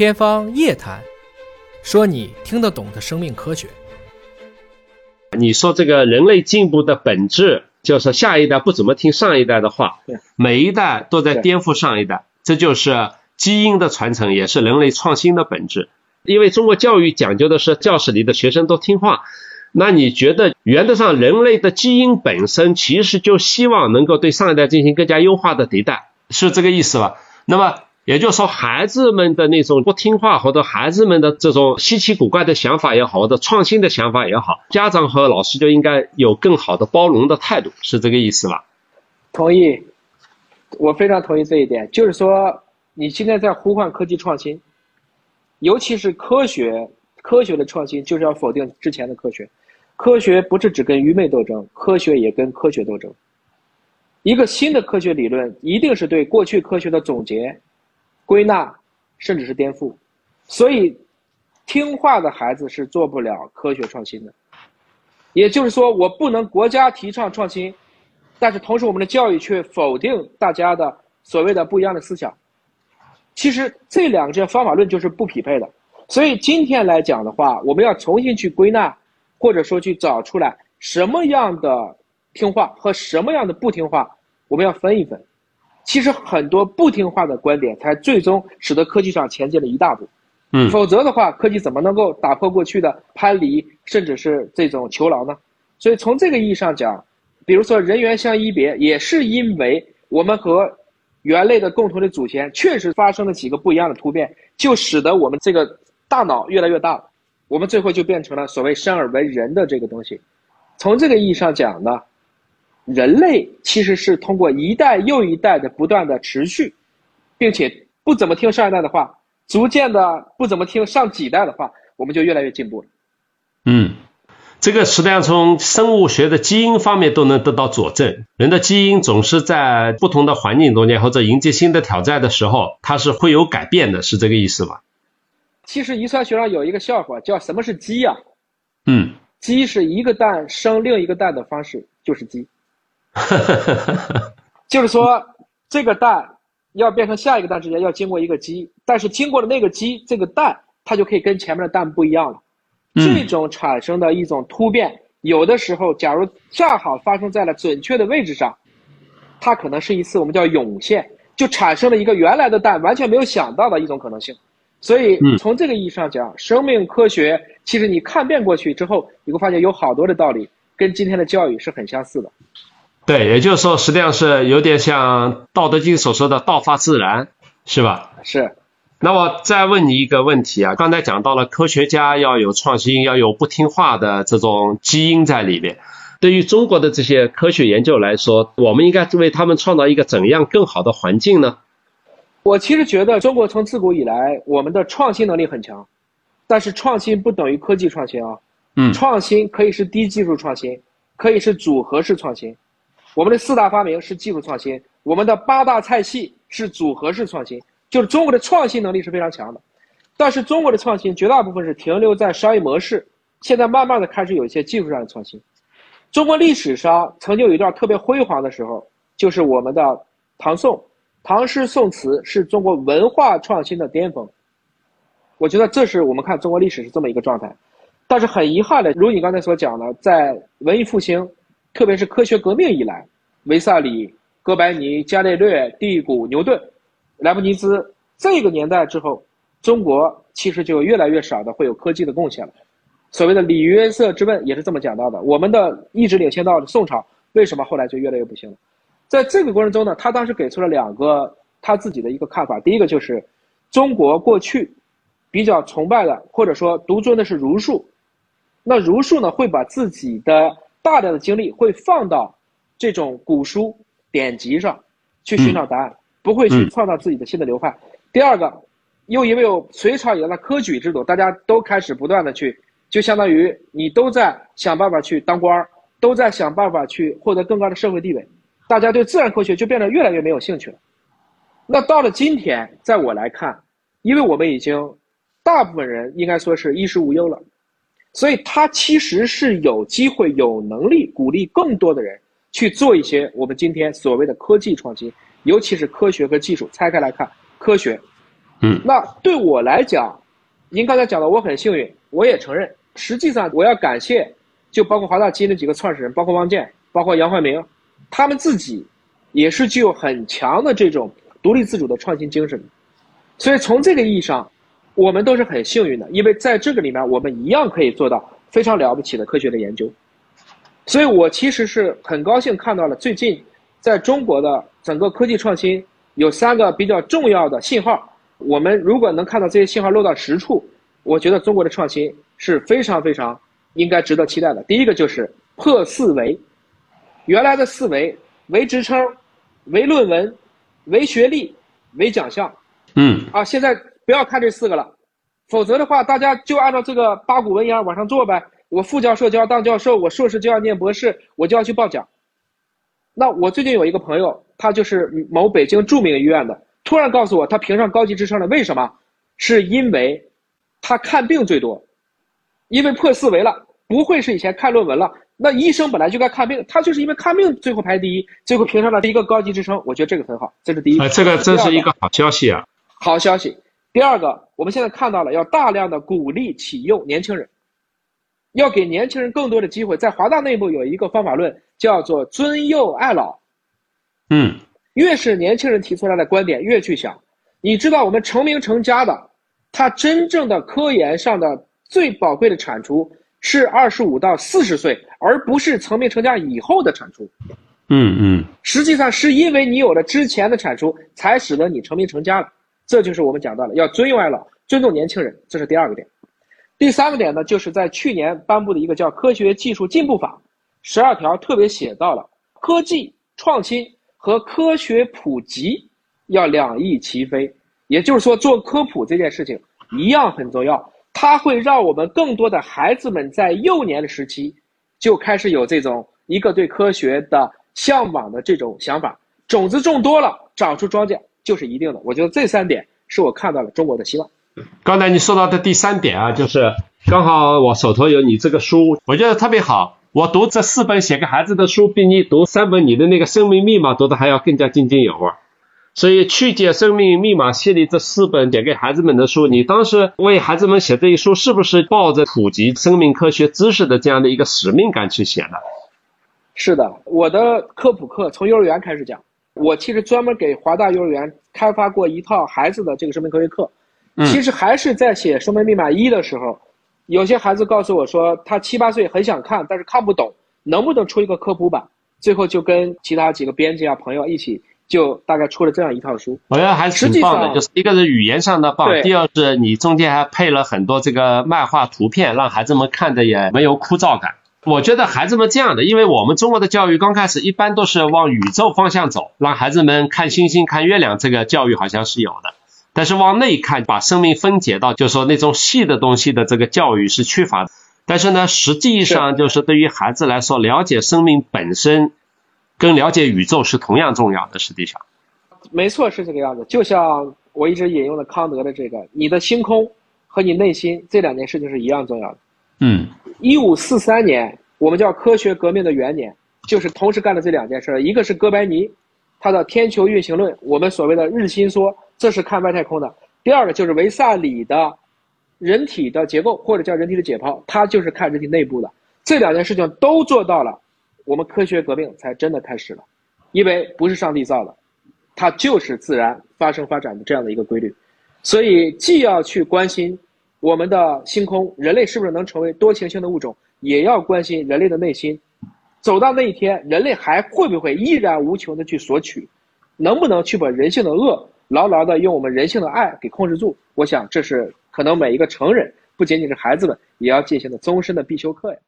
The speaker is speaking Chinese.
天方夜谭，说你听得懂的生命科学。你说这个人类进步的本质，就是下一代不怎么听上一代的话，每一代都在颠覆上一代，这就是基因的传承，也是人类创新的本质。因为中国教育讲究的是教室里的学生都听话，那你觉得原则上人类的基因本身其实就希望能够对上一代进行更加优化的迭代，是这个意思吧？那么也就是说，孩子们的那种不听话，或者孩子们的这种稀奇古怪的想法也好，或者创新的想法也好，家长和老师就应该有更好的包容的态度，是这个意思吧？同意，我非常同意这一点。就是说，你现在在呼唤科技创新。尤其是科学，科学的创新就是要否定之前的科学。科学不是只跟愚昧斗争，科学也跟科学斗争。一个新的科学理论一定是对过去科学的总结、归纳，甚至是颠覆。所以，听话的孩子是做不了科学创新的。也就是说，我不能国家提倡创新，但是同时我们的教育却否定大家的所谓的不一样的思想。其实这两个这方法论就是不匹配的，所以今天来讲的话，我们要重新去归纳，或者说去找出来什么样的听话和什么样的不听话，我们要分一分。其实很多不听话的观点，才最终使得科技上前进了一大步。嗯，否则的话，科技怎么能够打破过去的藩篱，甚至是这种囚牢呢？所以从这个意义上讲，比如说人猿相依别，也是因为我们和。猿类的共同的祖先确实发生了几个不一样的突变，就使得我们这个大脑越来越大了，我们最后就变成了所谓生而为人的这个东西。从这个意义上讲呢，人类其实是通过一代又一代的不断的持续，并且不怎么听上一代的话，逐渐的不怎么听上几代的话，我们就越来越进步了。嗯。这个实际上从生物学的基因方面都能得到佐证。人的基因总是在不同的环境中间或者迎接新的挑战的时候，它是会有改变的，是这个意思吧？其实遗传学上有一个笑话，叫什么是鸡呀？嗯，鸡是一个蛋生另一个蛋的方式，就是鸡。就是说，这个蛋要变成下一个蛋之前要经过一个鸡，但是经过了那个鸡，这个蛋它就可以跟前面的蛋不一样了。这种产生的一种突变，有的时候，假如恰好发生在了准确的位置上，它可能是一次我们叫涌现，就产生了一个原来的蛋完全没有想到的一种可能性。所以，从这个意义上讲，生命科学其实你看遍过去之后，你会发现有好多的道理跟今天的教育是很相似的。对，也就是说，实际上是有点像《道德经》所说的“道法自然”，是吧？是。那我再问你一个问题啊，刚才讲到了科学家要有创新，要有不听话的这种基因在里面。对于中国的这些科学研究来说，我们应该为他们创造一个怎样更好的环境呢？我其实觉得中国从自古以来，我们的创新能力很强，但是创新不等于科技创新啊。嗯，创新可以是低技术创新，可以是组合式创新。我们的四大发明是技术创新，我们的八大菜系是组合式创新。就是中国的创新能力是非常强的，但是中国的创新绝大部分是停留在商业模式，现在慢慢的开始有一些技术上的创新。中国历史上曾经有一段特别辉煌的时候，就是我们的唐宋，唐诗宋词是中国文化创新的巅峰。我觉得这是我们看中国历史是这么一个状态，但是很遗憾的，如你刚才所讲的，在文艺复兴，特别是科学革命以来，维萨里、哥白尼、伽利略、第谷、牛顿。莱布尼兹这个年代之后，中国其实就越来越少的会有科技的贡献了。所谓的里约瑟之问也是这么讲到的。我们的一直领先到宋朝，为什么后来就越来越不行了？在这个过程中呢，他当时给出了两个他自己的一个看法。第一个就是，中国过去比较崇拜的或者说独尊的是儒术，那儒术呢会把自己的大量的精力会放到这种古书典籍上去寻找答案。不会去创造自己的新的流派。第二个，又因为有隋朝以来的科举制度，大家都开始不断的去，就相当于你都在想办法去当官儿，都在想办法去获得更高的社会地位，大家对自然科学就变得越来越没有兴趣了。那到了今天，在我来看，因为我们已经大部分人应该说是衣食无忧了，所以他其实是有机会、有能力鼓励更多的人去做一些我们今天所谓的科技创新。尤其是科学和技术拆开来看，科学嗯，那对我来讲，您刚才讲的我很幸运，我也承认。实际上，我要感谢，就包括华大基因的几个创始人，包括汪建，包括杨焕明，他们自己也是具有很强的这种独立自主的创新精神。所以从这个意义上，我们都是很幸运的，因为在这个里面，我们一样可以做到非常了不起的科学的研究。所以我其实是很高兴看到了最近在中国的整个科技创新有三个比较重要的信号。我们如果能看到这些信号落到实处，我觉得中国的创新是非常非常应该值得期待的。第一个就是破四维，原来的四维：为职称、为论文、为学历、为奖项。嗯，啊，现在不要看这四个了，否则的话，大家就按照这个八股文一样往上做呗。我副教授就要当教授，我硕士就要念博士，我就要去报奖。那我最近有一个朋友，他就是某北京著名医院的。突然告诉我，他评上高级职称了，为什么？是因为他看病最多，因为破四维了，不会是以前看论文了。那医生本来就该看病，他就是因为看病最后排第一，最后评上了第一个高级职称。我觉得这个很好，这是第一。啊，这个真是一个好消息啊！好消息。第二个，我们现在看到了，要大量的鼓励启用年轻人，要给年轻人更多的机会。在华大内部有一个方法论，叫做尊幼爱老。嗯。越是年轻人提出来的观点，越去想。你知道，我们成名成家的，他真正的科研上的最宝贵的产出是二十五到四十岁，而不是成名成家以后的产出。嗯嗯。实际上是因为你有了之前的产出，才使得你成名成家的。这就是我们讲到了要尊幼爱老，尊重年轻人，这是第二个点。第三个点呢，就是在去年颁布的一个叫《科学技术进步法》，十二条特别写到了科技创新。和科学普及要两翼齐飞，也就是说，做科普这件事情一样很重要。它会让我们更多的孩子们在幼年的时期就开始有这种一个对科学的向往的这种想法。种子种多了，长出庄稼就是一定的。我觉得这三点是我看到了中国的希望。刚才你说到的第三点啊，就是刚好我手头有你这个书，我觉得特别好。我读这四本写给孩子的书，比你读三本你的那个生命密码读的还要更加津津有味。所以曲解生命密码系列这四本写给孩子们的书，你当时为孩子们写这一书，是不是抱着普及生命科学知识的这样的一个使命感去写的？是的，我的科普课从幼儿园开始讲。我其实专门给华大幼儿园开发过一套孩子的这个生命科学课。其实还是在写生命密码一的时候。有些孩子告诉我说，他七八岁很想看，但是看不懂，能不能出一个科普版？最后就跟其他几个编辑啊朋友一起，就大概出了这样一套书。我觉得还是挺棒的，就是一个是语言上的棒，第二是你中间还配了很多这个漫画图片，让孩子们看着也没有枯燥感。我觉得孩子们这样的，因为我们中国的教育刚开始一般都是往宇宙方向走，让孩子们看星星、看月亮，这个教育好像是有的。但是往内看，把生命分解到，就是说那种细的东西的这个教育是缺乏的。但是呢，实际上就是对于孩子来说，了解生命本身，跟了解宇宙是同样重要的。实际上，没错，是这个样子。就像我一直引用的康德的这个，你的星空和你内心这两件事情是一样重要的。嗯，一五四三年，我们叫科学革命的元年，就是同时干了这两件事。一个是哥白尼，他的天球运行论，我们所谓的日心说。这是看外太空的。第二个就是维萨里的人体的结构，或者叫人体的解剖，它就是看人体内部的。这两件事情都做到了，我们科学革命才真的开始了。因为不是上帝造的，它就是自然发生发展的这样的一个规律。所以既要去关心我们的星空，人类是不是能成为多行星的物种，也要关心人类的内心。走到那一天，人类还会不会依然无穷的去索取？能不能去把人性的恶？牢牢的用我们人性的爱给控制住，我想这是可能每一个成人，不仅仅是孩子们，也要进行的终身的必修课呀。